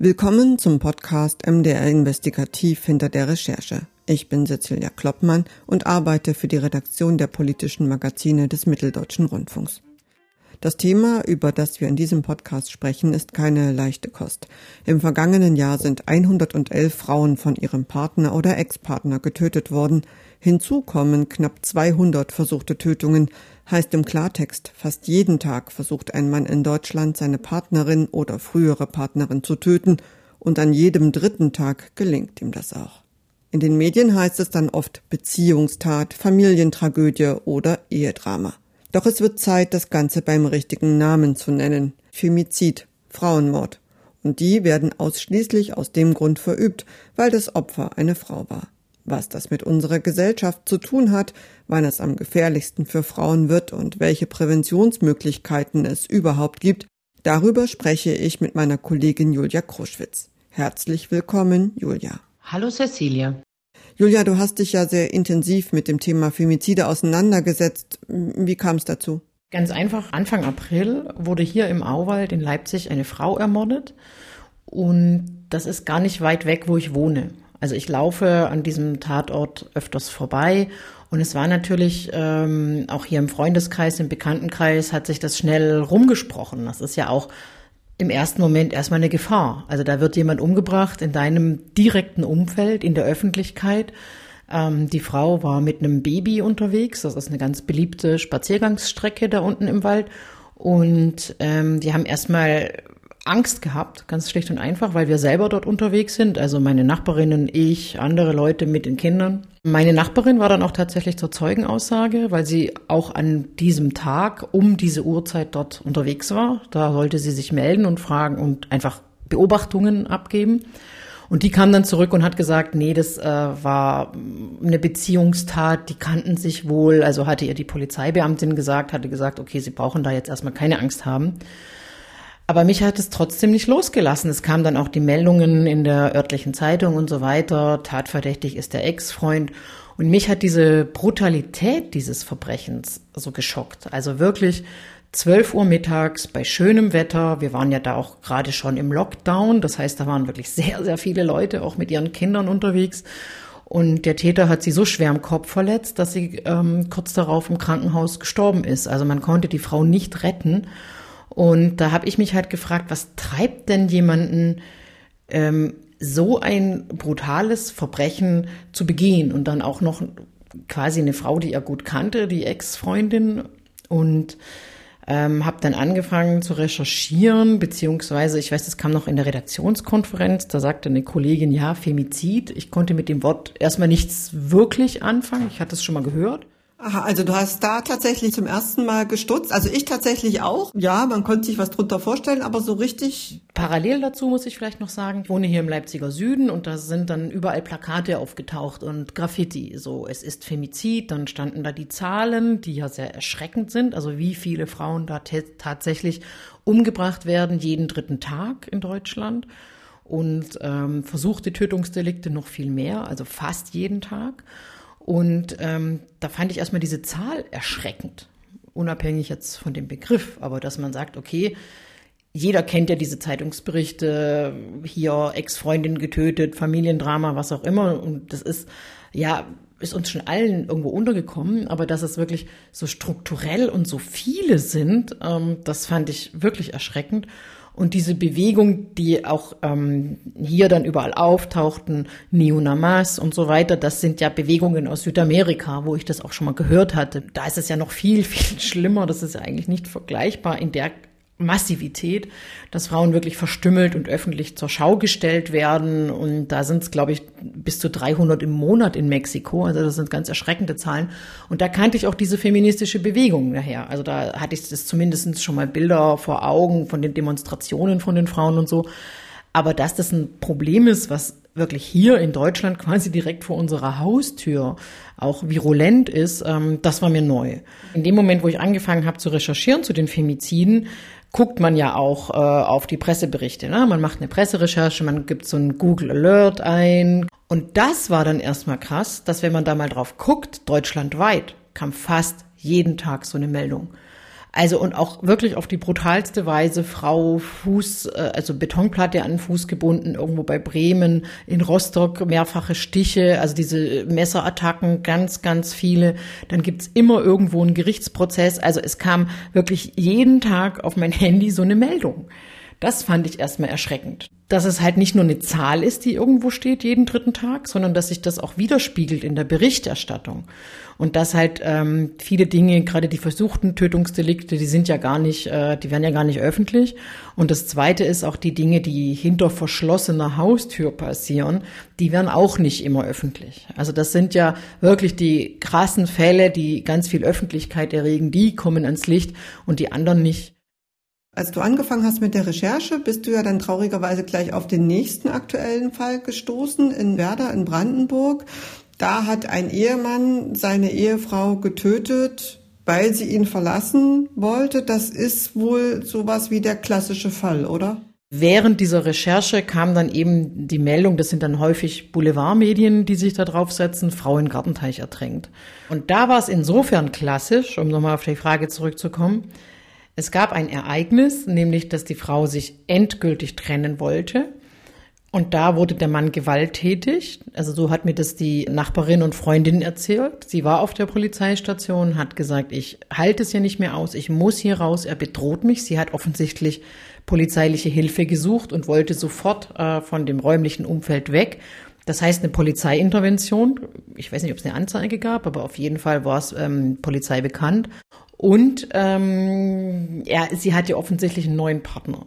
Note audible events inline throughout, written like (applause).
Willkommen zum Podcast MDR Investigativ hinter der Recherche. Ich bin Cecilia Kloppmann und arbeite für die Redaktion der politischen Magazine des Mitteldeutschen Rundfunks. Das Thema, über das wir in diesem Podcast sprechen, ist keine leichte Kost. Im vergangenen Jahr sind 111 Frauen von ihrem Partner oder Ex-Partner getötet worden. Hinzu kommen knapp 200 versuchte Tötungen, heißt im Klartext, fast jeden Tag versucht ein Mann in Deutschland seine Partnerin oder frühere Partnerin zu töten und an jedem dritten Tag gelingt ihm das auch. In den Medien heißt es dann oft Beziehungstat, Familientragödie oder Ehedrama. Doch es wird Zeit, das Ganze beim richtigen Namen zu nennen. Femizid, Frauenmord. Und die werden ausschließlich aus dem Grund verübt, weil das Opfer eine Frau war. Was das mit unserer Gesellschaft zu tun hat, wann es am gefährlichsten für Frauen wird und welche Präventionsmöglichkeiten es überhaupt gibt, darüber spreche ich mit meiner Kollegin Julia Kruschwitz. Herzlich willkommen, Julia. Hallo Cecilia. Julia, du hast dich ja sehr intensiv mit dem Thema Femizide auseinandergesetzt. Wie kam es dazu? Ganz einfach, Anfang April wurde hier im Auwald in Leipzig eine Frau ermordet. Und das ist gar nicht weit weg, wo ich wohne. Also ich laufe an diesem Tatort öfters vorbei und es war natürlich ähm, auch hier im Freundeskreis, im Bekanntenkreis hat sich das schnell rumgesprochen. Das ist ja auch im ersten Moment erstmal eine Gefahr. Also da wird jemand umgebracht in deinem direkten Umfeld, in der Öffentlichkeit. Ähm, die Frau war mit einem Baby unterwegs. Das ist eine ganz beliebte Spaziergangsstrecke da unten im Wald. Und ähm, die haben erstmal Angst gehabt, ganz schlicht und einfach, weil wir selber dort unterwegs sind. Also meine Nachbarinnen, ich, andere Leute mit den Kindern. Meine Nachbarin war dann auch tatsächlich zur Zeugenaussage, weil sie auch an diesem Tag um diese Uhrzeit dort unterwegs war. Da sollte sie sich melden und fragen und einfach Beobachtungen abgeben. Und die kam dann zurück und hat gesagt, nee, das äh, war eine Beziehungstat, die kannten sich wohl. Also hatte ihr die Polizeibeamtin gesagt, hatte gesagt, okay, sie brauchen da jetzt erstmal keine Angst haben. Aber mich hat es trotzdem nicht losgelassen. Es kamen dann auch die Meldungen in der örtlichen Zeitung und so weiter. Tatverdächtig ist der Ex-Freund. Und mich hat diese Brutalität dieses Verbrechens so geschockt. Also wirklich 12 Uhr mittags bei schönem Wetter. Wir waren ja da auch gerade schon im Lockdown. Das heißt, da waren wirklich sehr, sehr viele Leute auch mit ihren Kindern unterwegs. Und der Täter hat sie so schwer im Kopf verletzt, dass sie ähm, kurz darauf im Krankenhaus gestorben ist. Also man konnte die Frau nicht retten. Und da habe ich mich halt gefragt, was treibt denn jemanden, ähm, so ein brutales Verbrechen zu begehen und dann auch noch quasi eine Frau, die er gut kannte, die Ex-Freundin und ähm, habe dann angefangen zu recherchieren, beziehungsweise ich weiß, das kam noch in der Redaktionskonferenz, da sagte eine Kollegin, ja, Femizid. Ich konnte mit dem Wort erstmal nichts wirklich anfangen, ich hatte es schon mal gehört. Aha, also du hast da tatsächlich zum ersten Mal gestutzt. Also ich tatsächlich auch. Ja, man konnte sich was drunter vorstellen, aber so richtig. Parallel dazu muss ich vielleicht noch sagen, ich wohne hier im Leipziger Süden und da sind dann überall Plakate aufgetaucht und Graffiti. So, es ist Femizid, dann standen da die Zahlen, die ja sehr erschreckend sind. Also wie viele Frauen da tatsächlich umgebracht werden, jeden dritten Tag in Deutschland. Und ähm, versuchte Tötungsdelikte noch viel mehr, also fast jeden Tag. Und ähm, da fand ich erstmal diese Zahl erschreckend, unabhängig jetzt von dem Begriff, aber dass man sagt, okay, jeder kennt ja diese Zeitungsberichte, hier Ex-Freundin getötet, Familiendrama, was auch immer. Und das ist, ja, ist uns schon allen irgendwo untergekommen, aber dass es wirklich so strukturell und so viele sind, ähm, das fand ich wirklich erschreckend. Und diese Bewegung, die auch ähm, hier dann überall auftauchten, Neonamas und so weiter, das sind ja Bewegungen aus Südamerika, wo ich das auch schon mal gehört hatte. Da ist es ja noch viel, (laughs) viel schlimmer. Das ist ja eigentlich nicht vergleichbar in der Massivität, dass Frauen wirklich verstümmelt und öffentlich zur Schau gestellt werden. Und da sind es, glaube ich, bis zu 300 im Monat in Mexiko. Also das sind ganz erschreckende Zahlen. Und da kannte ich auch diese feministische Bewegung daher. Also da hatte ich das zumindest schon mal Bilder vor Augen von den Demonstrationen von den Frauen und so. Aber dass das ein Problem ist, was wirklich hier in Deutschland quasi direkt vor unserer Haustür auch virulent ist, ähm, das war mir neu. In dem Moment, wo ich angefangen habe zu recherchieren zu den Femiziden, guckt man ja auch äh, auf die Presseberichte. Ne? Man macht eine Presserecherche, man gibt so ein Google Alert ein. Und das war dann erstmal krass, dass wenn man da mal drauf guckt, deutschlandweit kam fast jeden Tag so eine Meldung. Also und auch wirklich auf die brutalste Weise Frau Fuß, äh, also Betonplatte an den Fuß gebunden, irgendwo bei Bremen, in Rostock mehrfache Stiche, also diese Messerattacken, ganz, ganz viele. Dann gibt's immer irgendwo einen Gerichtsprozess. Also es kam wirklich jeden Tag auf mein Handy so eine Meldung. Das fand ich erstmal erschreckend. Dass es halt nicht nur eine Zahl ist, die irgendwo steht jeden dritten Tag, sondern dass sich das auch widerspiegelt in der Berichterstattung. Und dass halt ähm, viele Dinge, gerade die versuchten Tötungsdelikte, die sind ja gar nicht, äh, die werden ja gar nicht öffentlich. Und das Zweite ist auch die Dinge, die hinter verschlossener Haustür passieren, die werden auch nicht immer öffentlich. Also das sind ja wirklich die krassen Fälle, die ganz viel Öffentlichkeit erregen, die kommen ans Licht und die anderen nicht. Als du angefangen hast mit der Recherche, bist du ja dann traurigerweise gleich auf den nächsten aktuellen Fall gestoßen in Werder in Brandenburg. Da hat ein Ehemann seine Ehefrau getötet, weil sie ihn verlassen wollte. Das ist wohl sowas wie der klassische Fall, oder? Während dieser Recherche kam dann eben die Meldung, das sind dann häufig Boulevardmedien, die sich da draufsetzen, Frau in Gartenteich ertränkt. Und da war es insofern klassisch, um nochmal auf die Frage zurückzukommen, es gab ein Ereignis, nämlich dass die Frau sich endgültig trennen wollte. Und da wurde der Mann gewalttätig. Also so hat mir das die Nachbarin und Freundin erzählt. Sie war auf der Polizeistation, hat gesagt, ich halte es hier nicht mehr aus, ich muss hier raus, er bedroht mich. Sie hat offensichtlich polizeiliche Hilfe gesucht und wollte sofort äh, von dem räumlichen Umfeld weg. Das heißt eine Polizeiintervention. Ich weiß nicht, ob es eine Anzeige gab, aber auf jeden Fall war es ähm, Polizei bekannt. Und ähm, ja, sie hat ja offensichtlich einen neuen Partner.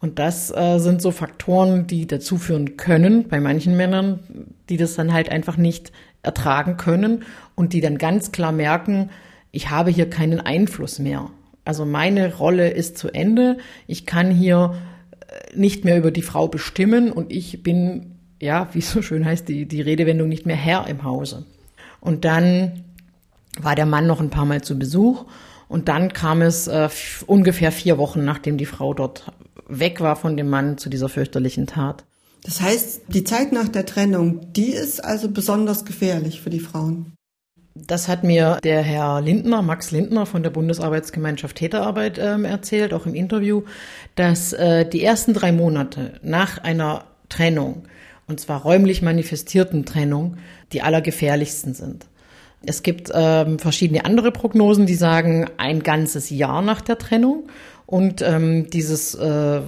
Und das äh, sind so Faktoren, die dazu führen können, bei manchen Männern, die das dann halt einfach nicht ertragen können und die dann ganz klar merken, ich habe hier keinen Einfluss mehr. Also meine Rolle ist zu Ende. Ich kann hier äh, nicht mehr über die Frau bestimmen und ich bin, ja, wie so schön heißt, die, die Redewendung nicht mehr Herr im Hause. Und dann war der Mann noch ein paar Mal zu Besuch und dann kam es äh, ungefähr vier Wochen, nachdem die Frau dort weg war von dem Mann zu dieser fürchterlichen Tat. Das heißt, die Zeit nach der Trennung, die ist also besonders gefährlich für die Frauen. Das hat mir der Herr Lindner, Max Lindner von der Bundesarbeitsgemeinschaft Täterarbeit ähm, erzählt, auch im Interview, dass äh, die ersten drei Monate nach einer Trennung, und zwar räumlich manifestierten Trennung, die allergefährlichsten sind. Es gibt ähm, verschiedene andere Prognosen, die sagen ein ganzes Jahr nach der Trennung. Und ähm, dieses äh,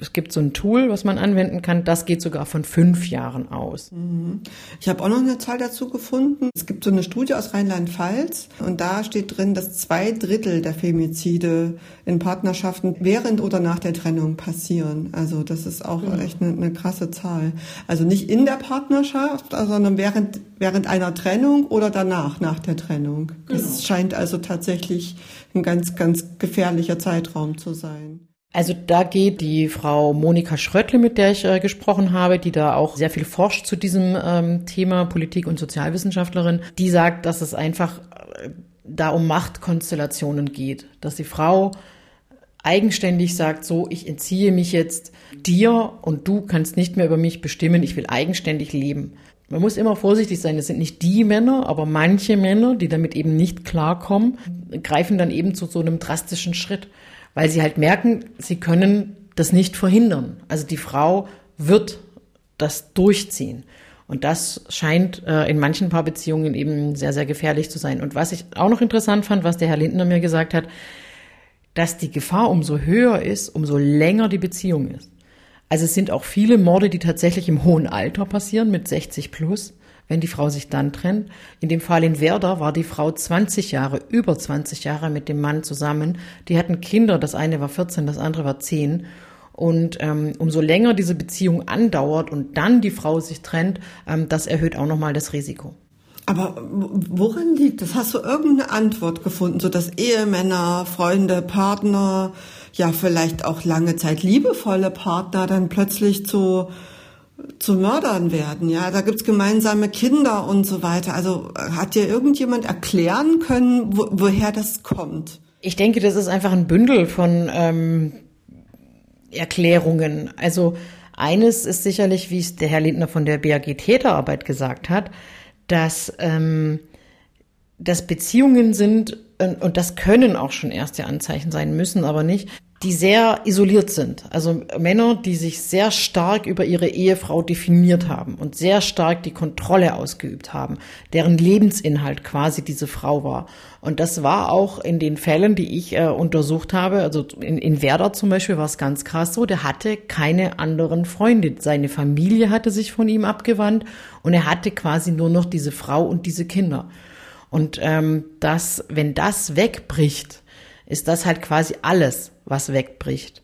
es gibt so ein Tool, was man anwenden kann, das geht sogar von fünf Jahren aus. Mhm. Ich habe auch noch eine Zahl dazu gefunden. Es gibt so eine Studie aus Rheinland-Pfalz und da steht drin, dass zwei Drittel der Femizide in Partnerschaften während oder nach der Trennung passieren. Also das ist auch mhm. echt eine, eine, krasse Zahl. Also nicht in der Partnerschaft, sondern während, während einer Trennung oder danach, nach der Trennung. Es genau. scheint also tatsächlich ein ganz, ganz gefährlicher Zeitraum zu sein. Also da geht die Frau Monika Schröttle, mit der ich äh, gesprochen habe, die da auch sehr viel forscht zu diesem ähm, Thema Politik- und Sozialwissenschaftlerin, die sagt, dass es einfach äh, da um Machtkonstellationen geht, dass die Frau eigenständig sagt, so, ich entziehe mich jetzt dir und du kannst nicht mehr über mich bestimmen, ich will eigenständig leben. Man muss immer vorsichtig sein, es sind nicht die Männer, aber manche Männer, die damit eben nicht klarkommen, greifen dann eben zu so einem drastischen Schritt weil sie halt merken, sie können das nicht verhindern. Also die Frau wird das durchziehen. Und das scheint äh, in manchen Paarbeziehungen eben sehr, sehr gefährlich zu sein. Und was ich auch noch interessant fand, was der Herr Lindner mir gesagt hat, dass die Gefahr umso höher ist, umso länger die Beziehung ist. Also es sind auch viele Morde, die tatsächlich im hohen Alter passieren, mit 60 plus wenn die Frau sich dann trennt. In dem Fall in Werder war die Frau 20 Jahre, über 20 Jahre mit dem Mann zusammen. Die hatten Kinder, das eine war 14, das andere war 10. Und ähm, umso länger diese Beziehung andauert und dann die Frau sich trennt, ähm, das erhöht auch nochmal das Risiko. Aber worin liegt das? Hast du irgendeine Antwort gefunden, so dass Ehemänner, Freunde, Partner, ja vielleicht auch lange Zeit liebevolle Partner dann plötzlich zu zu Mördern werden. Ja, da gibt's gemeinsame Kinder und so weiter. Also hat dir irgendjemand erklären können, wo, woher das kommt? Ich denke, das ist einfach ein Bündel von ähm, Erklärungen. Also eines ist sicherlich, wie es der Herr Lindner von der BAG Täterarbeit gesagt hat, dass, ähm, dass Beziehungen sind, und das können auch schon erste Anzeichen sein, müssen aber nicht, die sehr isoliert sind. Also Männer, die sich sehr stark über ihre Ehefrau definiert haben und sehr stark die Kontrolle ausgeübt haben, deren Lebensinhalt quasi diese Frau war. Und das war auch in den Fällen, die ich äh, untersucht habe, also in, in Werder zum Beispiel war es ganz krass so, der hatte keine anderen Freunde. Seine Familie hatte sich von ihm abgewandt und er hatte quasi nur noch diese Frau und diese Kinder. Und ähm, das, wenn das wegbricht, ist das halt quasi alles, was wegbricht.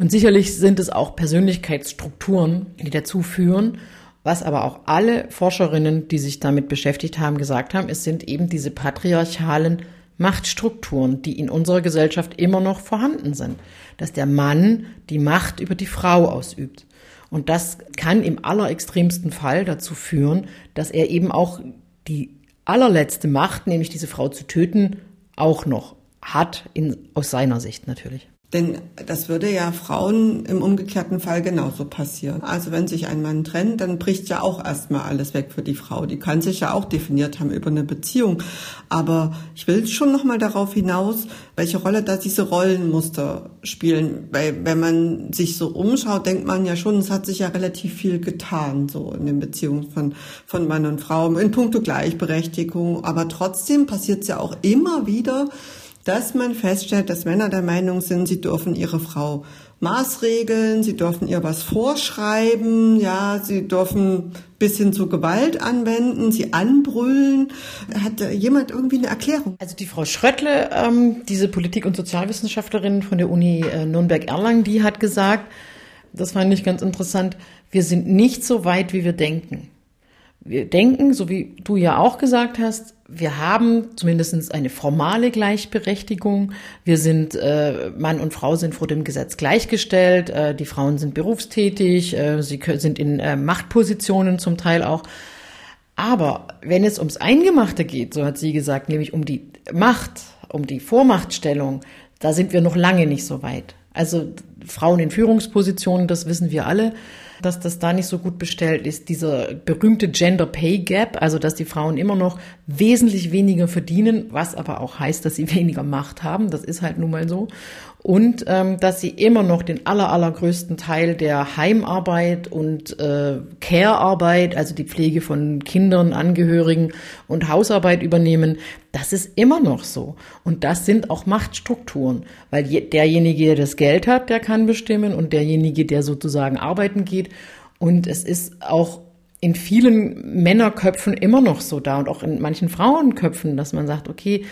Und sicherlich sind es auch Persönlichkeitsstrukturen, die dazu führen. Was aber auch alle Forscherinnen, die sich damit beschäftigt haben, gesagt haben, es sind eben diese patriarchalen Machtstrukturen, die in unserer Gesellschaft immer noch vorhanden sind. Dass der Mann die Macht über die Frau ausübt. Und das kann im allerextremsten Fall dazu führen, dass er eben auch die allerletzte Macht, nämlich diese Frau zu töten, auch noch hat, in, aus seiner Sicht natürlich. Denn das würde ja Frauen im umgekehrten Fall genauso passieren. Also wenn sich ein Mann trennt, dann bricht ja auch erstmal alles weg für die Frau. Die kann sich ja auch definiert haben über eine Beziehung. Aber ich will schon nochmal darauf hinaus, welche Rolle da diese Rollenmuster spielen. Weil wenn man sich so umschaut, denkt man ja schon, es hat sich ja relativ viel getan, so in den Beziehungen von, von Mann und Frau, in puncto Gleichberechtigung. Aber trotzdem passiert es ja auch immer wieder, dass man feststellt, dass Männer der Meinung sind, sie dürfen ihre Frau maßregeln, sie dürfen ihr was vorschreiben, ja, sie dürfen bis hin zu Gewalt anwenden, sie anbrüllen. Hat jemand irgendwie eine Erklärung? Also die Frau Schröttle, ähm, diese Politik- und Sozialwissenschaftlerin von der Uni äh, Nürnberg-Erlangen, die hat gesagt, das fand ich ganz interessant, wir sind nicht so weit, wie wir denken. Wir denken, so wie du ja auch gesagt hast, wir haben zumindest eine formale Gleichberechtigung. Wir sind, äh, Mann und Frau sind vor dem Gesetz gleichgestellt. Äh, die Frauen sind berufstätig, äh, sie sind in äh, Machtpositionen zum Teil auch. Aber wenn es ums Eingemachte geht, so hat sie gesagt, nämlich um die Macht, um die Vormachtstellung, da sind wir noch lange nicht so weit. Also Frauen in Führungspositionen, das wissen wir alle dass das da nicht so gut bestellt ist. Dieser berühmte Gender Pay Gap, also dass die Frauen immer noch wesentlich weniger verdienen, was aber auch heißt, dass sie (laughs) weniger Macht haben. Das ist halt nun mal so und ähm, dass sie immer noch den aller, allergrößten Teil der Heimarbeit und äh, Care-Arbeit, also die Pflege von Kindern, Angehörigen und Hausarbeit übernehmen. Das ist immer noch so. Und das sind auch Machtstrukturen, weil je, derjenige, der das Geld hat, der kann bestimmen und derjenige, der sozusagen arbeiten geht. Und es ist auch in vielen Männerköpfen immer noch so da und auch in manchen Frauenköpfen, dass man sagt, okay,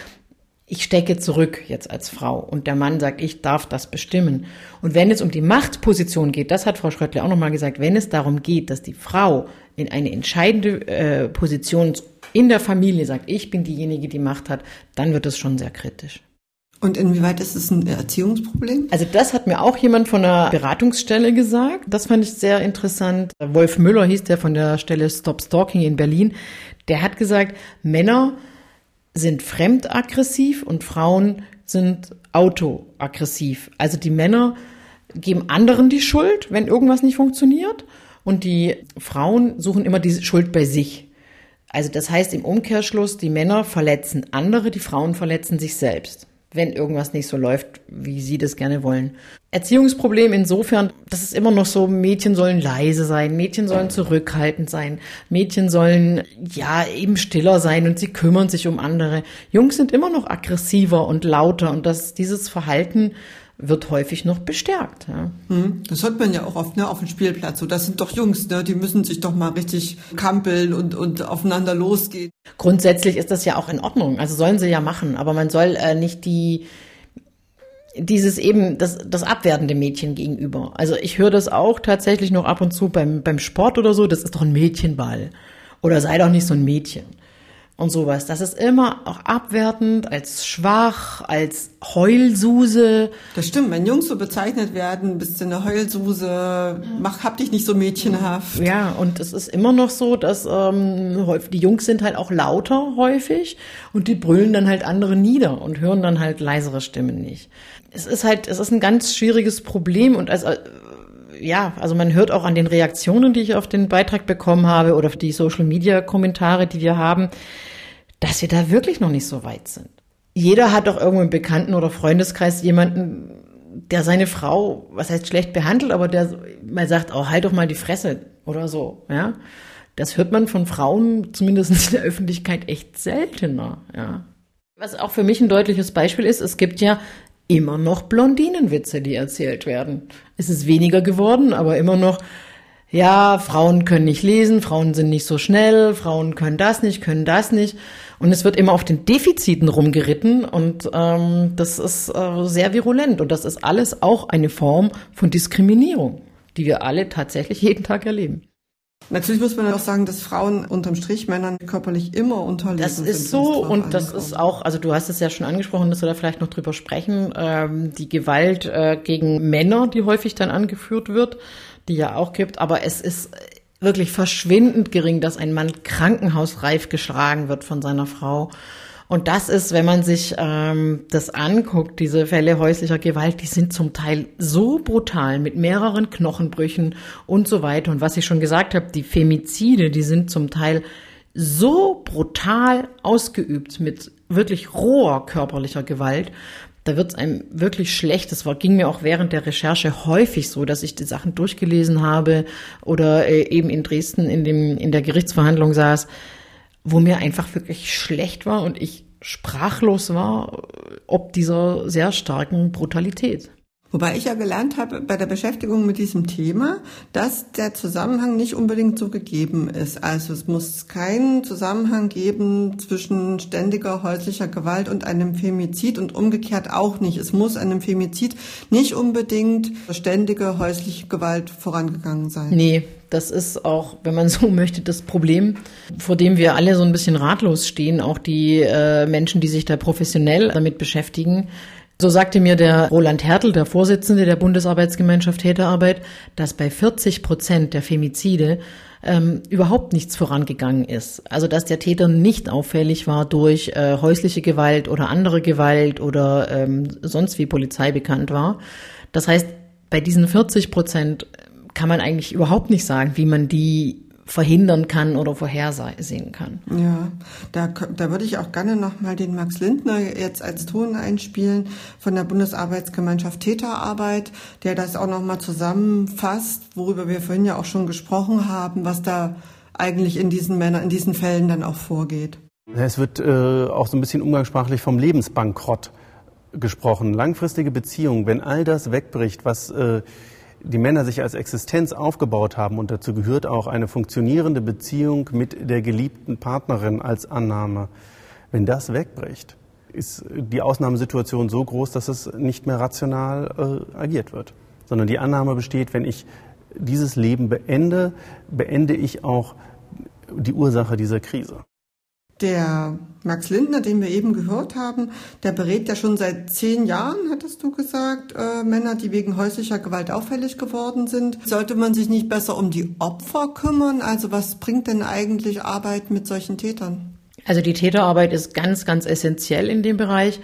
ich stecke zurück jetzt als Frau und der Mann sagt, ich darf das bestimmen. Und wenn es um die Machtposition geht, das hat Frau Schröttler auch nochmal gesagt, wenn es darum geht, dass die Frau in eine entscheidende äh, Position in der Familie sagt, ich bin diejenige, die Macht hat, dann wird es schon sehr kritisch. Und inwieweit ist es ein Erziehungsproblem? Also das hat mir auch jemand von der Beratungsstelle gesagt. Das fand ich sehr interessant. Wolf Müller hieß der von der Stelle Stop Stalking in Berlin. Der hat gesagt, Männer sind fremdaggressiv und Frauen sind autoaggressiv. Also die Männer geben anderen die Schuld, wenn irgendwas nicht funktioniert und die Frauen suchen immer diese Schuld bei sich. Also das heißt im Umkehrschluss, die Männer verletzen andere, die Frauen verletzen sich selbst wenn irgendwas nicht so läuft, wie sie das gerne wollen. Erziehungsproblem insofern, das ist immer noch so, Mädchen sollen leise sein, Mädchen sollen zurückhaltend sein, Mädchen sollen ja eben stiller sein und sie kümmern sich um andere. Jungs sind immer noch aggressiver und lauter und das, dieses Verhalten wird häufig noch bestärkt. Ja. Hm, das hört man ja auch oft ne, auf dem Spielplatz. So, das sind doch Jungs, ne, die müssen sich doch mal richtig kampeln und, und aufeinander losgehen. Grundsätzlich ist das ja auch in Ordnung. Also sollen sie ja machen, aber man soll äh, nicht die dieses eben das, das abwertende Mädchen gegenüber. Also ich höre das auch tatsächlich noch ab und zu beim, beim Sport oder so, das ist doch ein Mädchenball. Oder sei doch nicht so ein Mädchen und sowas. Das ist immer auch abwertend, als schwach, als Heulsuse. Das stimmt, wenn Jungs so bezeichnet werden, bist du eine Heulsuse, mach, hab dich nicht so mädchenhaft. Ja, und es ist immer noch so, dass ähm, die Jungs sind halt auch lauter häufig und die brüllen dann halt andere nieder und hören dann halt leisere Stimmen nicht. Es ist halt, es ist ein ganz schwieriges Problem und als ja, also man hört auch an den Reaktionen, die ich auf den Beitrag bekommen habe oder auf die Social Media Kommentare, die wir haben, dass wir da wirklich noch nicht so weit sind. jeder hat doch irgendwo im Bekannten- oder Freundeskreis jemanden, der seine Frau, was heißt schlecht behandelt, aber der mal sagt, oh, halt doch mal die Fresse oder so, ja. Das hört man von Frauen, zumindest in der Öffentlichkeit, echt seltener, ja. Was auch für mich ein deutliches Beispiel ist, es gibt ja immer noch Blondinenwitze, die erzählt werden. Es ist weniger geworden, aber immer noch, ja, Frauen können nicht lesen, Frauen sind nicht so schnell, Frauen können das nicht, können das nicht. Und es wird immer auf den Defiziten rumgeritten und ähm, das ist äh, sehr virulent und das ist alles auch eine Form von Diskriminierung, die wir alle tatsächlich jeden Tag erleben. Natürlich muss man auch sagen, dass Frauen unterm Strich Männern körperlich immer unterliegen. Das ist so und das ist auch, also du hast es ja schon angesprochen, dass wir da vielleicht noch drüber sprechen, ähm, die Gewalt äh, gegen Männer, die häufig dann angeführt wird, die ja auch gibt, aber es ist wirklich verschwindend gering, dass ein Mann krankenhausreif geschlagen wird von seiner Frau. Und das ist, wenn man sich ähm, das anguckt, diese Fälle häuslicher Gewalt, die sind zum Teil so brutal mit mehreren Knochenbrüchen und so weiter. Und was ich schon gesagt habe, die Femizide, die sind zum Teil so brutal ausgeübt mit wirklich roher körperlicher Gewalt, da wird es einem wirklich schlecht. Das war, ging mir auch während der Recherche häufig so, dass ich die Sachen durchgelesen habe oder äh, eben in Dresden in, dem, in der Gerichtsverhandlung saß, wo mir einfach wirklich schlecht war und ich sprachlos war, ob dieser sehr starken Brutalität. Wobei ich ja gelernt habe bei der Beschäftigung mit diesem Thema, dass der Zusammenhang nicht unbedingt so gegeben ist. Also es muss keinen Zusammenhang geben zwischen ständiger häuslicher Gewalt und einem Femizid und umgekehrt auch nicht. Es muss einem Femizid nicht unbedingt ständige häusliche Gewalt vorangegangen sein. Nee, das ist auch, wenn man (laughs) so möchte, das Problem, vor dem wir alle so ein bisschen ratlos stehen, auch die äh, Menschen, die sich da professionell damit beschäftigen so sagte mir der Roland Hertel, der Vorsitzende der Bundesarbeitsgemeinschaft Täterarbeit, dass bei 40 Prozent der Femizide ähm, überhaupt nichts vorangegangen ist. Also dass der Täter nicht auffällig war durch äh, häusliche Gewalt oder andere Gewalt oder ähm, sonst wie Polizei bekannt war. Das heißt, bei diesen 40 Prozent kann man eigentlich überhaupt nicht sagen, wie man die verhindern kann oder vorhersehen kann. Ja, da, da würde ich auch gerne nochmal den Max Lindner jetzt als Ton einspielen von der Bundesarbeitsgemeinschaft Täterarbeit, der das auch nochmal zusammenfasst, worüber wir vorhin ja auch schon gesprochen haben, was da eigentlich in diesen Männern, in diesen Fällen dann auch vorgeht. Es wird äh, auch so ein bisschen umgangssprachlich vom Lebensbankrott gesprochen. Langfristige Beziehungen, wenn all das wegbricht, was äh, die Männer sich als Existenz aufgebaut haben und dazu gehört auch eine funktionierende Beziehung mit der geliebten Partnerin als Annahme. Wenn das wegbricht, ist die Ausnahmesituation so groß, dass es nicht mehr rational äh, agiert wird, sondern die Annahme besteht, wenn ich dieses Leben beende, beende ich auch die Ursache dieser Krise. Der Max Lindner, den wir eben gehört haben, der berät ja schon seit zehn Jahren, hattest du gesagt, äh, Männer, die wegen häuslicher Gewalt auffällig geworden sind. Sollte man sich nicht besser um die Opfer kümmern? Also was bringt denn eigentlich Arbeit mit solchen Tätern? Also die Täterarbeit ist ganz, ganz essentiell in dem Bereich,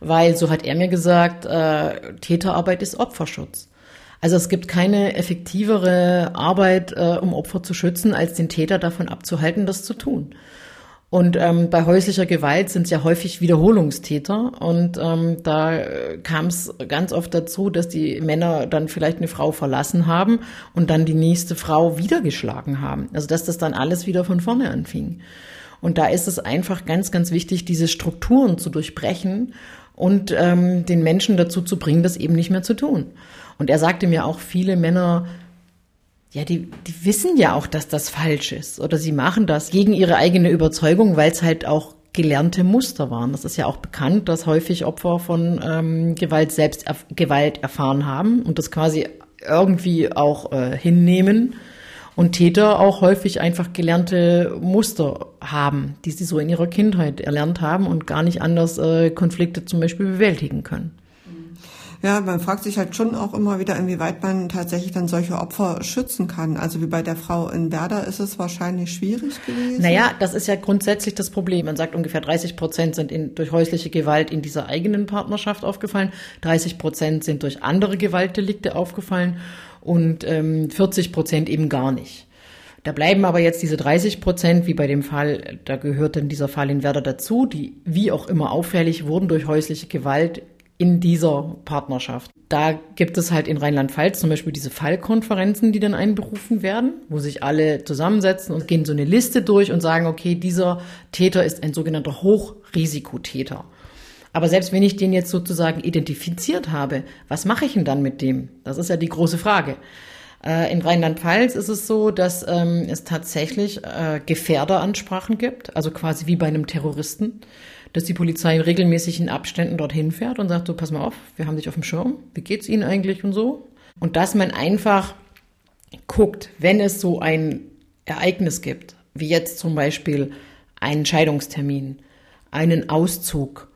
weil, so hat er mir gesagt, äh, Täterarbeit ist Opferschutz. Also es gibt keine effektivere Arbeit, äh, um Opfer zu schützen, als den Täter davon abzuhalten, das zu tun. Und ähm, bei häuslicher Gewalt sind es ja häufig Wiederholungstäter. Und ähm, da kam es ganz oft dazu, dass die Männer dann vielleicht eine Frau verlassen haben und dann die nächste Frau wieder geschlagen haben. Also dass das dann alles wieder von vorne anfing. Und da ist es einfach ganz, ganz wichtig, diese Strukturen zu durchbrechen und ähm, den Menschen dazu zu bringen, das eben nicht mehr zu tun. Und er sagte mir auch, viele Männer ja, die, die wissen ja auch, dass das falsch ist. Oder sie machen das gegen ihre eigene Überzeugung, weil es halt auch gelernte Muster waren. Das ist ja auch bekannt, dass häufig Opfer von ähm, Gewalt selbst erf Gewalt erfahren haben und das quasi irgendwie auch äh, hinnehmen. Und Täter auch häufig einfach gelernte Muster haben, die sie so in ihrer Kindheit erlernt haben und gar nicht anders äh, Konflikte zum Beispiel bewältigen können. Ja, man fragt sich halt schon auch immer wieder, inwieweit man tatsächlich dann solche Opfer schützen kann. Also wie bei der Frau in Werder ist es wahrscheinlich schwierig gewesen. Naja, das ist ja grundsätzlich das Problem. Man sagt, ungefähr 30 Prozent sind in, durch häusliche Gewalt in dieser eigenen Partnerschaft aufgefallen, 30 Prozent sind durch andere Gewaltdelikte aufgefallen und ähm, 40 Prozent eben gar nicht. Da bleiben aber jetzt diese 30 Prozent, wie bei dem Fall, da gehört dann dieser Fall in Werder dazu, die wie auch immer auffällig wurden durch häusliche Gewalt in dieser Partnerschaft. Da gibt es halt in Rheinland-Pfalz zum Beispiel diese Fallkonferenzen, die dann einberufen werden, wo sich alle zusammensetzen und gehen so eine Liste durch und sagen, okay, dieser Täter ist ein sogenannter Hochrisikotäter. Aber selbst wenn ich den jetzt sozusagen identifiziert habe, was mache ich denn dann mit dem? Das ist ja die große Frage. Äh, in Rheinland-Pfalz ist es so, dass ähm, es tatsächlich äh, Gefährderansprachen gibt, also quasi wie bei einem Terroristen dass die Polizei in regelmäßigen Abständen dorthin fährt und sagt, so pass mal auf, wir haben dich auf dem Schirm, wie geht's Ihnen eigentlich und so. Und dass man einfach guckt, wenn es so ein Ereignis gibt, wie jetzt zum Beispiel einen Scheidungstermin, einen Auszug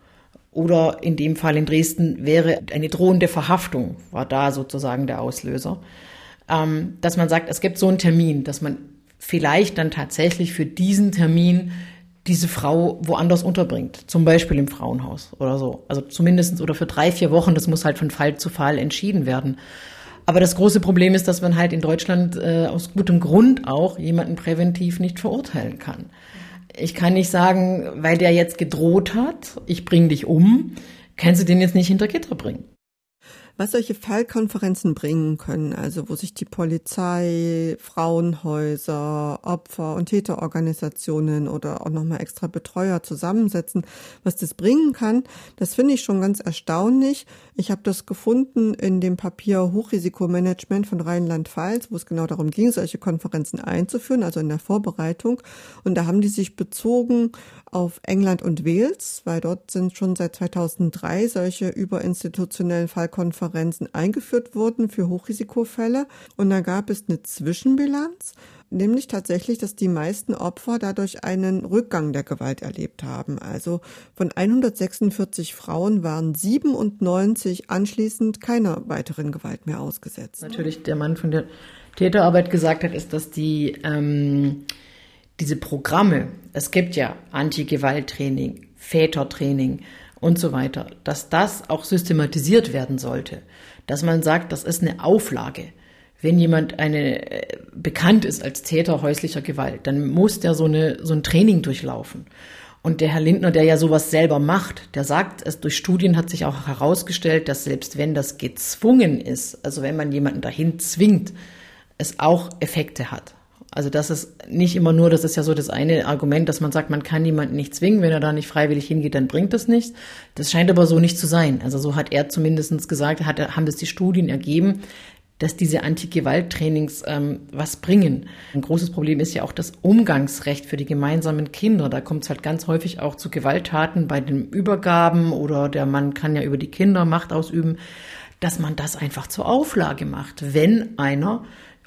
oder in dem Fall in Dresden wäre eine drohende Verhaftung, war da sozusagen der Auslöser, ähm, dass man sagt, es gibt so einen Termin, dass man vielleicht dann tatsächlich für diesen Termin diese Frau woanders unterbringt, zum Beispiel im Frauenhaus oder so. Also zumindestens oder für drei, vier Wochen, das muss halt von Fall zu Fall entschieden werden. Aber das große Problem ist, dass man halt in Deutschland äh, aus gutem Grund auch jemanden präventiv nicht verurteilen kann. Ich kann nicht sagen, weil der jetzt gedroht hat, ich bring dich um, kannst du den jetzt nicht hinter Gitter bringen was solche Fallkonferenzen bringen können, also wo sich die Polizei, Frauenhäuser, Opfer- und Täterorganisationen oder auch nochmal extra Betreuer zusammensetzen, was das bringen kann, das finde ich schon ganz erstaunlich. Ich habe das gefunden in dem Papier Hochrisikomanagement von Rheinland-Pfalz, wo es genau darum ging, solche Konferenzen einzuführen, also in der Vorbereitung. Und da haben die sich bezogen auf England und Wales, weil dort sind schon seit 2003 solche überinstitutionellen Fallkonferenzen eingeführt worden für Hochrisikofälle. Und da gab es eine Zwischenbilanz, nämlich tatsächlich, dass die meisten Opfer dadurch einen Rückgang der Gewalt erlebt haben. Also von 146 Frauen waren 97 anschließend keiner weiteren Gewalt mehr ausgesetzt. Natürlich der Mann von der Täterarbeit gesagt hat, ist, dass die ähm, diese Programme, es gibt ja Anti-Gewalt-Training, Vätertraining und so weiter, dass das auch systematisiert werden sollte. Dass man sagt, das ist eine Auflage. Wenn jemand eine, äh, bekannt ist als Täter häuslicher Gewalt, dann muss der so, eine, so ein Training durchlaufen. Und der Herr Lindner, der ja sowas selber macht, der sagt, es durch Studien hat sich auch herausgestellt, dass selbst wenn das gezwungen ist, also wenn man jemanden dahin zwingt, es auch Effekte hat. Also das ist nicht immer nur, das ist ja so das eine Argument, dass man sagt, man kann jemanden nicht zwingen, wenn er da nicht freiwillig hingeht, dann bringt das nichts. Das scheint aber so nicht zu sein. Also so hat er zumindest gesagt, hat, haben das die Studien ergeben, dass diese Anti-Gewalt-Trainings ähm, was bringen. Ein großes Problem ist ja auch das Umgangsrecht für die gemeinsamen Kinder. Da kommt es halt ganz häufig auch zu Gewalttaten bei den Übergaben oder der Mann kann ja über die Kinder Macht ausüben, dass man das einfach zur Auflage macht, wenn einer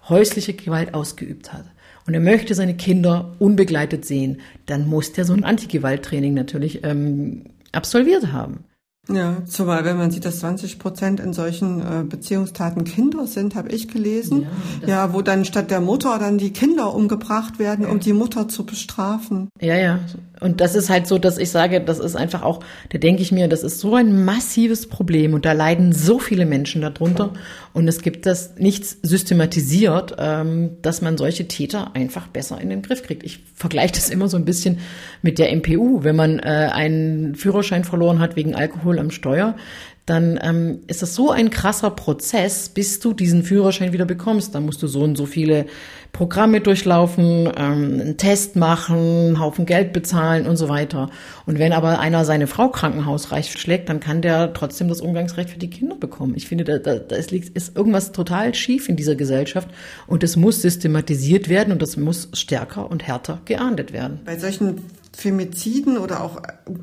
häusliche Gewalt ausgeübt hat und er möchte seine Kinder unbegleitet sehen, dann muss der so ein Antigewalttraining natürlich ähm, absolviert haben. Ja, zumal wenn man sieht, dass 20 Prozent in solchen äh, Beziehungstaten Kinder sind, habe ich gelesen. Ja, ja, wo dann statt der Mutter dann die Kinder umgebracht werden, ja. um die Mutter zu bestrafen. Ja, ja. Und das ist halt so, dass ich sage, das ist einfach auch, da denke ich mir, das ist so ein massives Problem und da leiden so viele Menschen darunter und es gibt das nichts systematisiert, ähm, dass man solche Täter einfach besser in den Griff kriegt. Ich vergleiche das immer so ein bisschen mit der MPU. Wenn man äh, einen Führerschein verloren hat wegen Alkohol Alkohol am Steuer, dann ähm, ist das so ein krasser Prozess, bis du diesen Führerschein wieder bekommst. Dann musst du so und so viele Programme durchlaufen, ähm, einen Test machen, einen Haufen Geld bezahlen und so weiter. Und wenn aber einer seine Frau krankenhausreich schlägt, dann kann der trotzdem das Umgangsrecht für die Kinder bekommen. Ich finde, da, da, da ist, ist irgendwas total schief in dieser Gesellschaft und es muss systematisiert werden und das muss stärker und härter geahndet werden. Bei solchen Femiziden oder auch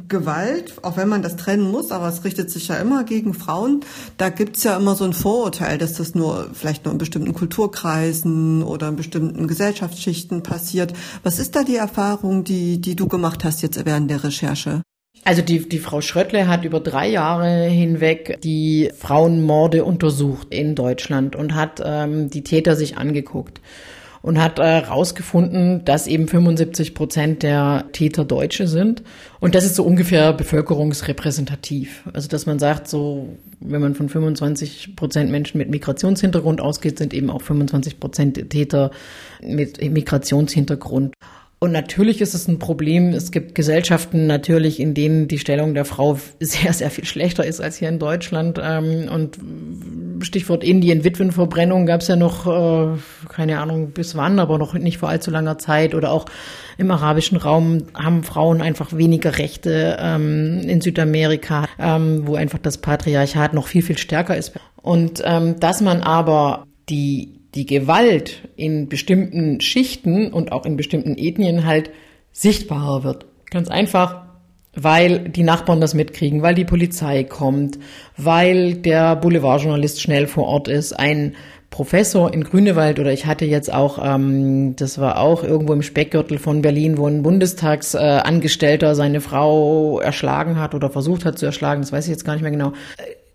Gewalt, auch wenn man das trennen muss, aber es richtet sich ja immer gegen Frauen, da gibt's ja immer so ein Vorurteil, dass das nur vielleicht nur in bestimmten Kulturkreisen oder in bestimmten Gesellschaftsschichten passiert. Was ist da die Erfahrung, die, die du gemacht hast jetzt während der Recherche? Also die, die Frau Schröttle hat über drei Jahre hinweg die Frauenmorde untersucht in Deutschland und hat ähm, die Täter sich angeguckt. Und hat herausgefunden, äh, dass eben 75 Prozent der Täter Deutsche sind. Und das ist so ungefähr bevölkerungsrepräsentativ. Also dass man sagt, so wenn man von 25 Prozent Menschen mit Migrationshintergrund ausgeht, sind eben auch 25 Prozent Täter mit Migrationshintergrund. Und natürlich ist es ein Problem. Es gibt Gesellschaften natürlich, in denen die Stellung der Frau sehr, sehr viel schlechter ist als hier in Deutschland. Ähm, und Stichwort Indien, Witwenverbrennung gab es ja noch, äh, keine Ahnung bis wann, aber noch nicht vor allzu langer Zeit. Oder auch im arabischen Raum haben Frauen einfach weniger Rechte ähm, in Südamerika, ähm, wo einfach das Patriarchat noch viel, viel stärker ist. Und dass man aber die die Gewalt in bestimmten Schichten und auch in bestimmten Ethnien halt sichtbarer wird. Ganz einfach, weil die Nachbarn das mitkriegen, weil die Polizei kommt, weil der Boulevardjournalist schnell vor Ort ist, ein Professor in Grünewald oder ich hatte jetzt auch, ähm, das war auch irgendwo im Speckgürtel von Berlin, wo ein Bundestagsangestellter äh, seine Frau erschlagen hat oder versucht hat zu erschlagen, das weiß ich jetzt gar nicht mehr genau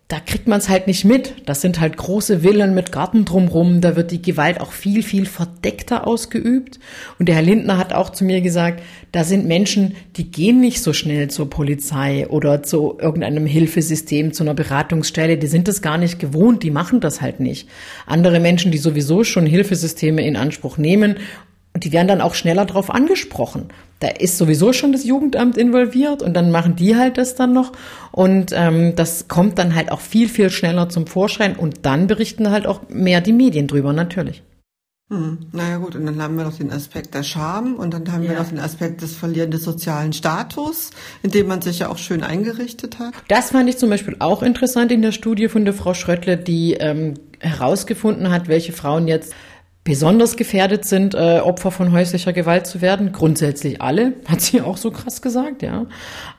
da kriegt man es halt nicht mit. Das sind halt große Villen mit Garten drumrum. Da wird die Gewalt auch viel, viel verdeckter ausgeübt. Und der Herr Lindner hat auch zu mir gesagt, da sind Menschen, die gehen nicht so schnell zur Polizei oder zu irgendeinem Hilfesystem, zu einer Beratungsstelle. Die sind das gar nicht gewohnt. Die machen das halt nicht. Andere Menschen, die sowieso schon Hilfesysteme in Anspruch nehmen die werden dann auch schneller drauf angesprochen. Da ist sowieso schon das Jugendamt involviert und dann machen die halt das dann noch. Und ähm, das kommt dann halt auch viel, viel schneller zum Vorschein und dann berichten halt auch mehr die Medien drüber, natürlich. Hm, naja gut, und dann haben wir noch den Aspekt der Scham und dann haben ja. wir noch den Aspekt des Verlieren des sozialen Status, in dem man sich ja auch schön eingerichtet hat. Das fand ich zum Beispiel auch interessant in der Studie von der Frau Schröttle, die ähm, herausgefunden hat, welche Frauen jetzt besonders gefährdet sind, äh, Opfer von häuslicher Gewalt zu werden. Grundsätzlich alle, (laughs) hat sie auch so krass gesagt, ja.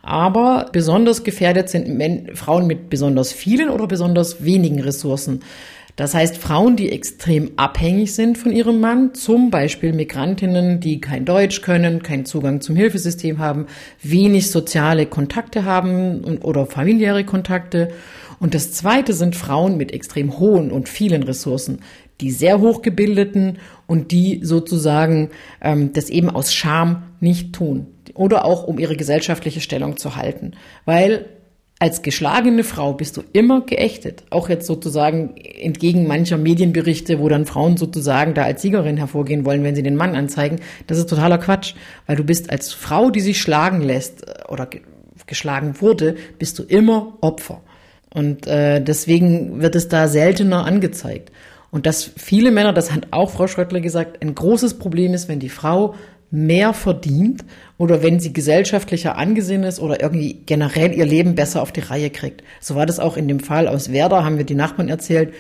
Aber besonders gefährdet sind Men Frauen mit besonders vielen oder besonders wenigen Ressourcen. Das heißt, Frauen, die extrem abhängig sind von ihrem Mann, zum Beispiel Migrantinnen, die kein Deutsch können, keinen Zugang zum Hilfesystem haben, wenig soziale Kontakte haben oder familiäre Kontakte. Und das zweite sind Frauen mit extrem hohen und vielen Ressourcen, die sehr hochgebildeten und die sozusagen ähm, das eben aus Scham nicht tun oder auch um ihre gesellschaftliche Stellung zu halten, weil als geschlagene Frau bist du immer geächtet. Auch jetzt sozusagen entgegen mancher Medienberichte, wo dann Frauen sozusagen da als Siegerin hervorgehen wollen, wenn sie den Mann anzeigen. Das ist totaler Quatsch, weil du bist als Frau, die sich schlagen lässt äh, oder geschlagen wurde, bist du immer Opfer. Und äh, deswegen wird es da seltener angezeigt. Und dass viele Männer, das hat auch Frau Schröttler gesagt, ein großes Problem ist, wenn die Frau mehr verdient oder wenn sie gesellschaftlicher angesehen ist oder irgendwie generell ihr Leben besser auf die Reihe kriegt. So war das auch in dem Fall aus Werder, haben wir die Nachbarn erzählt.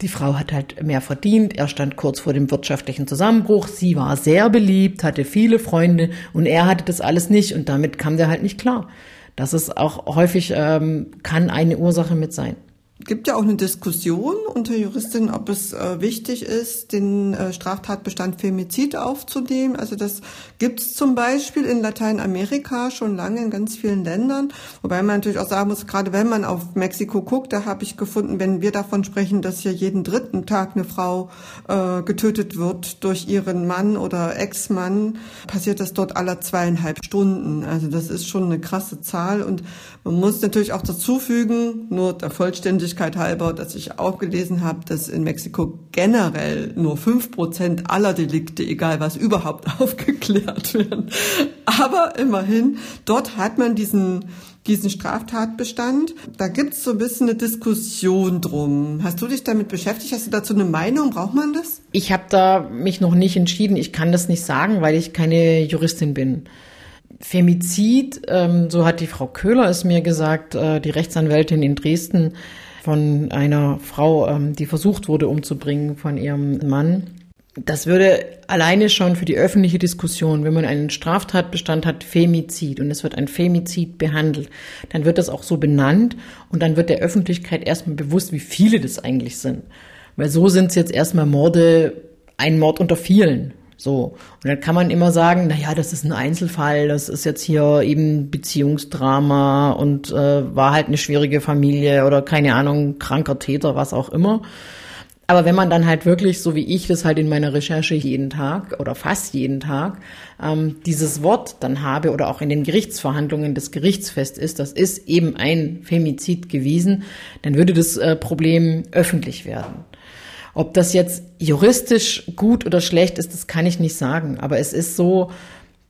Die Frau hat halt mehr verdient, er stand kurz vor dem wirtschaftlichen Zusammenbruch, sie war sehr beliebt, hatte viele Freunde und er hatte das alles nicht und damit kam der halt nicht klar. Das ist auch häufig, ähm, kann eine Ursache mit sein gibt ja auch eine Diskussion unter Juristinnen, ob es äh, wichtig ist, den äh, Straftatbestand Femizid aufzunehmen. Also das gibt es zum Beispiel in Lateinamerika schon lange in ganz vielen Ländern. Wobei man natürlich auch sagen muss, gerade wenn man auf Mexiko guckt, da habe ich gefunden, wenn wir davon sprechen, dass hier jeden dritten Tag eine Frau äh, getötet wird durch ihren Mann oder Ex-Mann, passiert das dort alle zweieinhalb Stunden. Also das ist schon eine krasse Zahl. Und man muss natürlich auch dazu fügen, nur der Vollständigkeit, halber, dass ich auch gelesen habe, dass in Mexiko generell nur fünf Prozent aller Delikte, egal was, überhaupt (laughs) aufgeklärt werden. Aber immerhin, dort hat man diesen diesen Straftatbestand. Da gibt es so ein bisschen eine Diskussion drum. Hast du dich damit beschäftigt? Hast du dazu eine Meinung? Braucht man das? Ich habe da mich noch nicht entschieden. Ich kann das nicht sagen, weil ich keine Juristin bin. Femizid, ähm, so hat die Frau Köhler es mir gesagt, äh, die Rechtsanwältin in Dresden, von einer Frau, ähm, die versucht wurde umzubringen von ihrem Mann. Das würde alleine schon für die öffentliche Diskussion, wenn man einen Straftatbestand hat, Femizid und es wird ein Femizid behandelt, dann wird das auch so benannt und dann wird der Öffentlichkeit erstmal bewusst, wie viele das eigentlich sind. Weil so sind es jetzt erstmal Morde, ein Mord unter vielen. So. Und dann kann man immer sagen, na ja, das ist ein Einzelfall, das ist jetzt hier eben Beziehungsdrama und äh, war halt eine schwierige Familie oder keine Ahnung, kranker Täter, was auch immer. Aber wenn man dann halt wirklich, so wie ich das halt in meiner Recherche jeden Tag oder fast jeden Tag, ähm, dieses Wort dann habe oder auch in den Gerichtsverhandlungen des Gerichtsfest ist, das ist eben ein Femizid gewesen, dann würde das äh, Problem öffentlich werden. Ob das jetzt juristisch gut oder schlecht ist, das kann ich nicht sagen. Aber es ist so,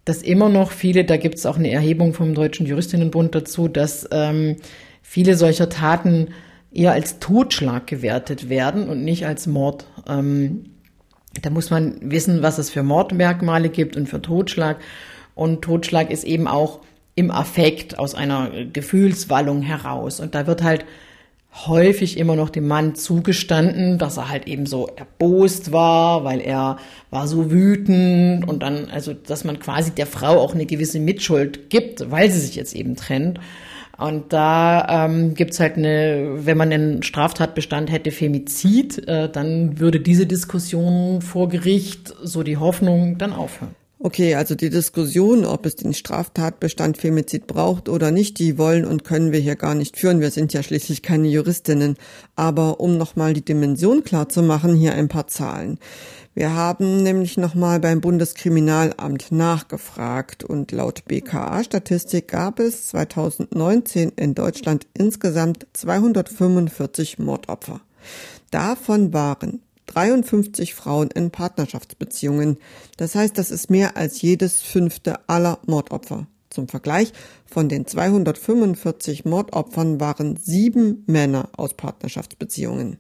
dass immer noch viele, da gibt es auch eine Erhebung vom Deutschen Juristinnenbund dazu, dass ähm, viele solcher Taten eher als Totschlag gewertet werden und nicht als Mord. Ähm, da muss man wissen, was es für Mordmerkmale gibt und für Totschlag. Und Totschlag ist eben auch im Affekt aus einer Gefühlswallung heraus. Und da wird halt häufig immer noch dem Mann zugestanden, dass er halt eben so erbost war, weil er war so wütend und dann, also, dass man quasi der Frau auch eine gewisse Mitschuld gibt, weil sie sich jetzt eben trennt. Und da ähm, gibt halt eine, wenn man einen Straftatbestand hätte, Femizid, äh, dann würde diese Diskussion vor Gericht, so die Hoffnung, dann aufhören. Okay, also die Diskussion, ob es den Straftatbestand Femizid braucht oder nicht, die wollen und können wir hier gar nicht führen. Wir sind ja schließlich keine Juristinnen. Aber um nochmal die Dimension klar zu machen, hier ein paar Zahlen. Wir haben nämlich nochmal beim Bundeskriminalamt nachgefragt und laut BKA-Statistik gab es 2019 in Deutschland insgesamt 245 Mordopfer. Davon waren 53 Frauen in Partnerschaftsbeziehungen. Das heißt, das ist mehr als jedes fünfte aller Mordopfer. Zum Vergleich, von den 245 Mordopfern waren sieben Männer aus Partnerschaftsbeziehungen.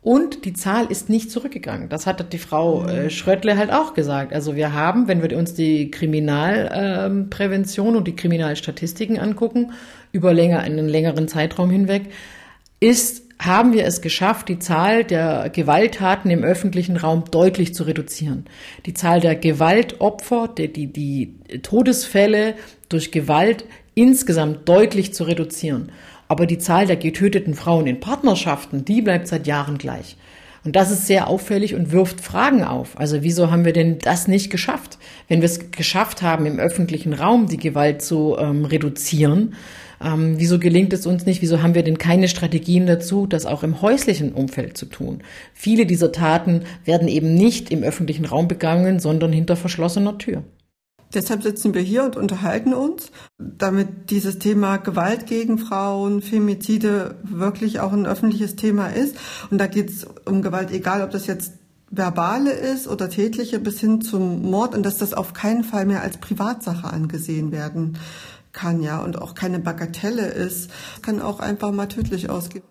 Und die Zahl ist nicht zurückgegangen. Das hat die Frau äh, Schröttle halt auch gesagt. Also wir haben, wenn wir uns die Kriminalprävention und die Kriminalstatistiken angucken, über länger, einen längeren Zeitraum hinweg, ist, haben wir es geschafft, die Zahl der Gewalttaten im öffentlichen Raum deutlich zu reduzieren. Die Zahl der Gewaltopfer, die, die, die Todesfälle durch Gewalt insgesamt deutlich zu reduzieren. Aber die Zahl der getöteten Frauen in Partnerschaften, die bleibt seit Jahren gleich. Und das ist sehr auffällig und wirft Fragen auf. Also wieso haben wir denn das nicht geschafft? Wenn wir es geschafft haben, im öffentlichen Raum die Gewalt zu ähm, reduzieren, ähm, wieso gelingt es uns nicht? Wieso haben wir denn keine Strategien dazu, das auch im häuslichen Umfeld zu tun? Viele dieser Taten werden eben nicht im öffentlichen Raum begangen, sondern hinter verschlossener Tür. Deshalb sitzen wir hier und unterhalten uns, damit dieses Thema Gewalt gegen Frauen, Femizide wirklich auch ein öffentliches Thema ist. Und da geht es um Gewalt, egal ob das jetzt verbale ist oder tätliche bis hin zum Mord und dass das auf keinen Fall mehr als Privatsache angesehen werden kann, ja, und auch keine Bagatelle ist, kann auch einfach mal tödlich ausgehen.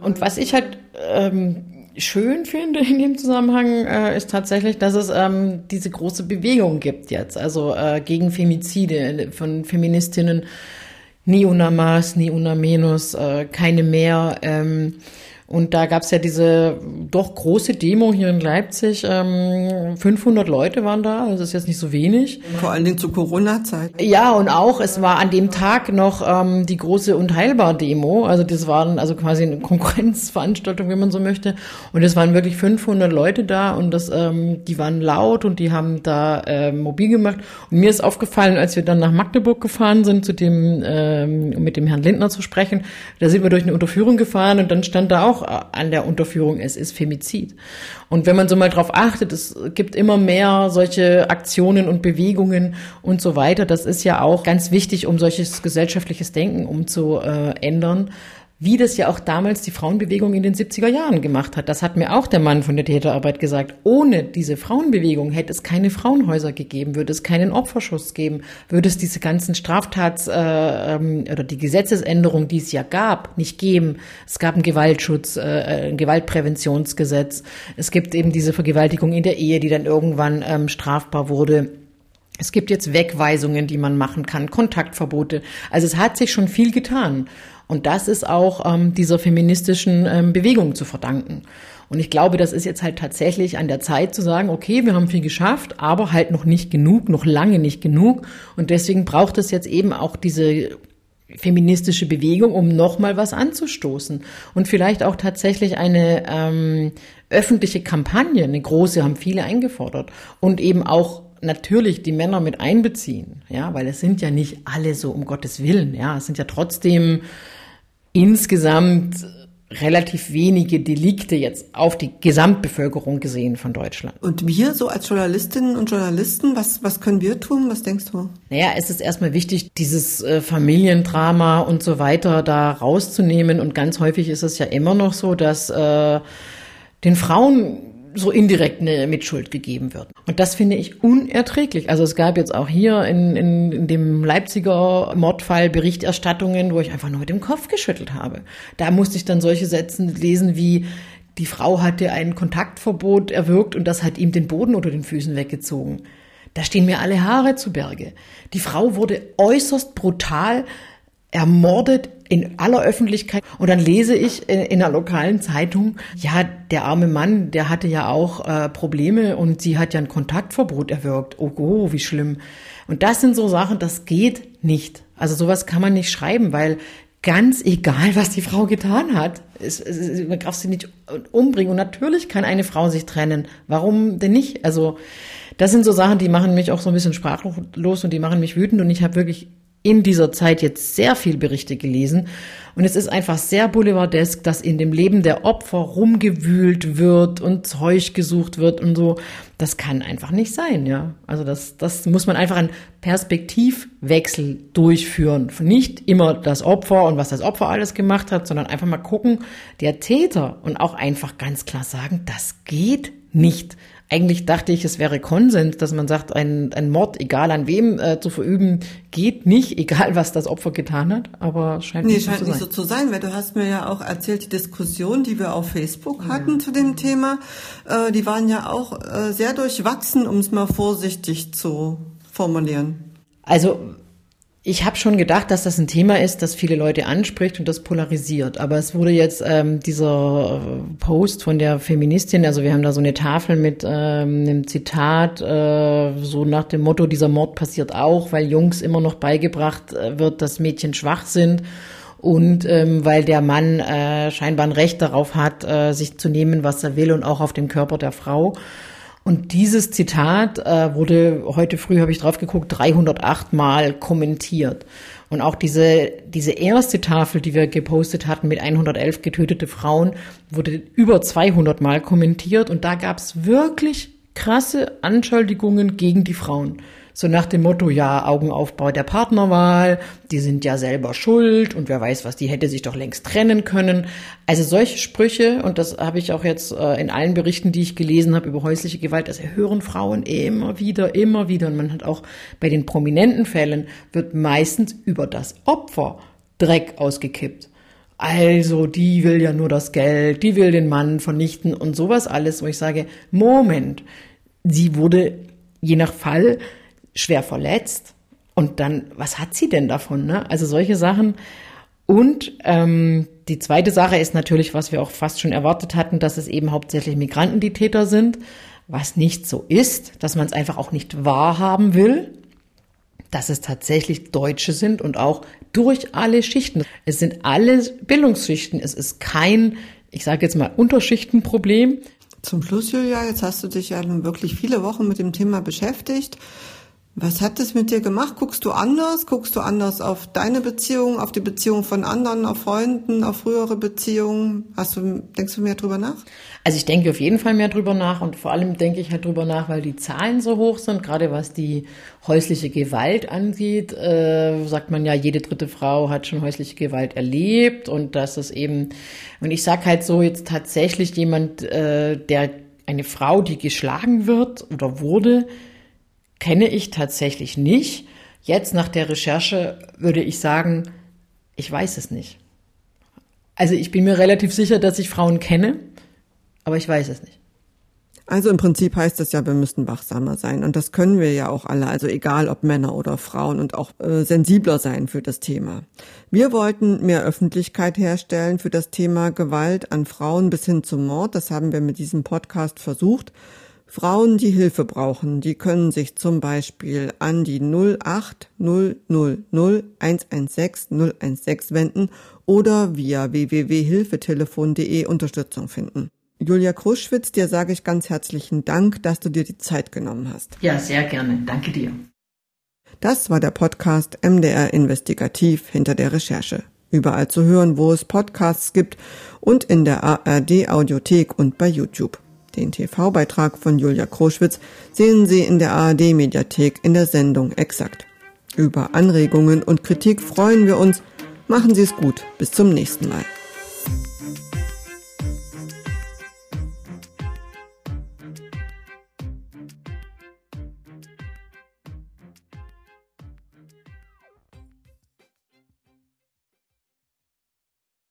Und was ich halt ähm, schön finde in dem Zusammenhang, äh, ist tatsächlich, dass es ähm, diese große Bewegung gibt jetzt, also äh, gegen Femizide von Feministinnen, una menos, äh, keine mehr. Ähm, und da gab es ja diese doch große Demo hier in Leipzig. Ähm, 500 Leute waren da, also das ist jetzt nicht so wenig. Vor allen Dingen zu Corona-Zeiten. Ja, und auch, es war an dem Tag noch ähm, die große Unteilbar-Demo. Also das waren also quasi eine (laughs) Konkurrenzveranstaltung, wenn man so möchte. Und es waren wirklich 500 Leute da und das, ähm, die waren laut und die haben da äh, mobil gemacht. Und mir ist aufgefallen, als wir dann nach Magdeburg gefahren sind, zu dem, ähm, mit dem Herrn Lindner zu sprechen, da sind wir durch eine Unterführung gefahren und dann stand da auch an der Unterführung ist, ist Femizid. Und wenn man so mal drauf achtet, es gibt immer mehr solche Aktionen und Bewegungen und so weiter. Das ist ja auch ganz wichtig, um solches gesellschaftliches Denken umzuändern wie das ja auch damals die Frauenbewegung in den 70er Jahren gemacht hat. Das hat mir auch der Mann von der Täterarbeit gesagt. Ohne diese Frauenbewegung hätte es keine Frauenhäuser gegeben, würde es keinen Opferschutz geben, würde es diese ganzen Straftats äh, ähm, oder die Gesetzesänderung, die es ja gab, nicht geben. Es gab einen Gewaltschutz, äh, ein Gewaltpräventionsgesetz. Es gibt eben diese Vergewaltigung in der Ehe, die dann irgendwann ähm, strafbar wurde. Es gibt jetzt Wegweisungen, die man machen kann, Kontaktverbote. Also es hat sich schon viel getan. Und das ist auch ähm, dieser feministischen ähm, Bewegung zu verdanken. Und ich glaube, das ist jetzt halt tatsächlich an der Zeit zu sagen, okay, wir haben viel geschafft, aber halt noch nicht genug, noch lange nicht genug. Und deswegen braucht es jetzt eben auch diese feministische Bewegung, um nochmal was anzustoßen. Und vielleicht auch tatsächlich eine ähm, öffentliche Kampagne, eine große, haben viele eingefordert. Und eben auch natürlich die Männer mit einbeziehen, ja, weil es sind ja nicht alle so um Gottes Willen, ja, es sind ja trotzdem insgesamt relativ wenige Delikte jetzt auf die Gesamtbevölkerung gesehen von Deutschland. Und wir so als Journalistinnen und Journalisten, was, was können wir tun? Was denkst du? Naja, es ist erstmal wichtig, dieses äh, Familiendrama und so weiter da rauszunehmen. Und ganz häufig ist es ja immer noch so, dass äh, den Frauen so indirekt eine Mitschuld gegeben wird. Und das finde ich unerträglich. Also es gab jetzt auch hier in, in, in dem Leipziger Mordfall Berichterstattungen, wo ich einfach nur mit dem Kopf geschüttelt habe. Da musste ich dann solche Sätze lesen wie, die Frau hatte ein Kontaktverbot erwirkt und das hat ihm den Boden unter den Füßen weggezogen. Da stehen mir alle Haare zu Berge. Die Frau wurde äußerst brutal ermordet in aller Öffentlichkeit. Und dann lese ich in einer lokalen Zeitung, ja, der arme Mann, der hatte ja auch äh, Probleme und sie hat ja ein Kontaktverbot erwirkt. Oh, oh, wie schlimm. Und das sind so Sachen, das geht nicht. Also sowas kann man nicht schreiben, weil ganz egal, was die Frau getan hat, es, es, man darf sie nicht umbringen. Und natürlich kann eine Frau sich trennen. Warum denn nicht? Also das sind so Sachen, die machen mich auch so ein bisschen sprachlos und die machen mich wütend. Und ich habe wirklich in dieser Zeit jetzt sehr viel Berichte gelesen und es ist einfach sehr boulevardesk, dass in dem Leben der Opfer rumgewühlt wird und Zeug gesucht wird und so. Das kann einfach nicht sein, ja. Also das, das muss man einfach einen Perspektivwechsel durchführen. Nicht immer das Opfer und was das Opfer alles gemacht hat, sondern einfach mal gucken, der Täter und auch einfach ganz klar sagen, das geht nicht. Eigentlich dachte ich, es wäre Konsens, dass man sagt, ein, ein Mord, egal an wem äh, zu verüben, geht nicht, (laughs) egal was das Opfer getan hat, aber scheint nee, nicht, scheint so, nicht zu so zu sein, weil du hast mir ja auch erzählt, die Diskussion, die wir auf Facebook hatten ja. zu dem Thema, äh, die waren ja auch äh, sehr durchwachsen, um es mal vorsichtig zu formulieren. Also ich habe schon gedacht, dass das ein Thema ist, das viele Leute anspricht und das polarisiert. Aber es wurde jetzt ähm, dieser äh, Post von der Feministin, also wir haben da so eine Tafel mit ähm, einem Zitat, äh, so nach dem Motto, dieser Mord passiert auch, weil Jungs immer noch beigebracht äh, wird, dass Mädchen schwach sind und ähm, weil der Mann äh, scheinbar ein Recht darauf hat, äh, sich zu nehmen, was er will und auch auf dem Körper der Frau. Und dieses Zitat äh, wurde heute früh, habe ich drauf geguckt, 308 Mal kommentiert. Und auch diese, diese erste Tafel, die wir gepostet hatten mit 111 getötete Frauen, wurde über 200 Mal kommentiert. Und da gab es wirklich krasse Anschuldigungen gegen die Frauen. So nach dem Motto, ja, Augenaufbau der Partnerwahl, die sind ja selber schuld und wer weiß was, die hätte sich doch längst trennen können. Also solche Sprüche, und das habe ich auch jetzt äh, in allen Berichten, die ich gelesen habe über häusliche Gewalt, das hören Frauen immer wieder, immer wieder. Und man hat auch bei den prominenten Fällen wird meistens über das Opfer Dreck ausgekippt. Also, die will ja nur das Geld, die will den Mann vernichten und sowas alles, wo ich sage, Moment, sie wurde je nach Fall schwer verletzt. Und dann, was hat sie denn davon? Ne? Also solche Sachen. Und ähm, die zweite Sache ist natürlich, was wir auch fast schon erwartet hatten, dass es eben hauptsächlich Migranten die Täter sind, was nicht so ist, dass man es einfach auch nicht wahrhaben will, dass es tatsächlich Deutsche sind und auch durch alle Schichten. Es sind alle Bildungsschichten. Es ist kein, ich sage jetzt mal, Unterschichtenproblem. Zum Schluss, Julia, jetzt hast du dich ja nun wirklich viele Wochen mit dem Thema beschäftigt. Was hat das mit dir gemacht? Guckst du anders? Guckst du anders auf deine Beziehung, auf die Beziehung von anderen, auf Freunden, auf frühere Beziehungen? Hast du, denkst du mehr drüber nach? Also ich denke auf jeden Fall mehr drüber nach und vor allem denke ich halt drüber nach, weil die Zahlen so hoch sind, gerade was die häusliche Gewalt angeht, äh, sagt man ja, jede dritte Frau hat schon häusliche Gewalt erlebt und dass es eben, und ich sag halt so jetzt tatsächlich jemand, äh, der eine Frau, die geschlagen wird oder wurde, kenne ich tatsächlich nicht. Jetzt nach der Recherche würde ich sagen, ich weiß es nicht. Also ich bin mir relativ sicher, dass ich Frauen kenne, aber ich weiß es nicht. Also im Prinzip heißt das ja, wir müssen wachsamer sein. Und das können wir ja auch alle, also egal ob Männer oder Frauen und auch äh, sensibler sein für das Thema. Wir wollten mehr Öffentlichkeit herstellen für das Thema Gewalt an Frauen bis hin zum Mord. Das haben wir mit diesem Podcast versucht. Frauen, die Hilfe brauchen, die können sich zum Beispiel an die 08000 116 016 wenden oder via www.hilfetelefon.de Unterstützung finden. Julia Kruschwitz, dir sage ich ganz herzlichen Dank, dass du dir die Zeit genommen hast. Ja, sehr gerne. Danke dir. Das war der Podcast MDR Investigativ hinter der Recherche. überall zu hören, wo es Podcasts gibt und in der ARD Audiothek und bei YouTube. Den TV-Beitrag von Julia Kroschwitz sehen Sie in der ARD Mediathek in der Sendung Exakt. Über Anregungen und Kritik freuen wir uns. Machen Sie es gut. Bis zum nächsten Mal.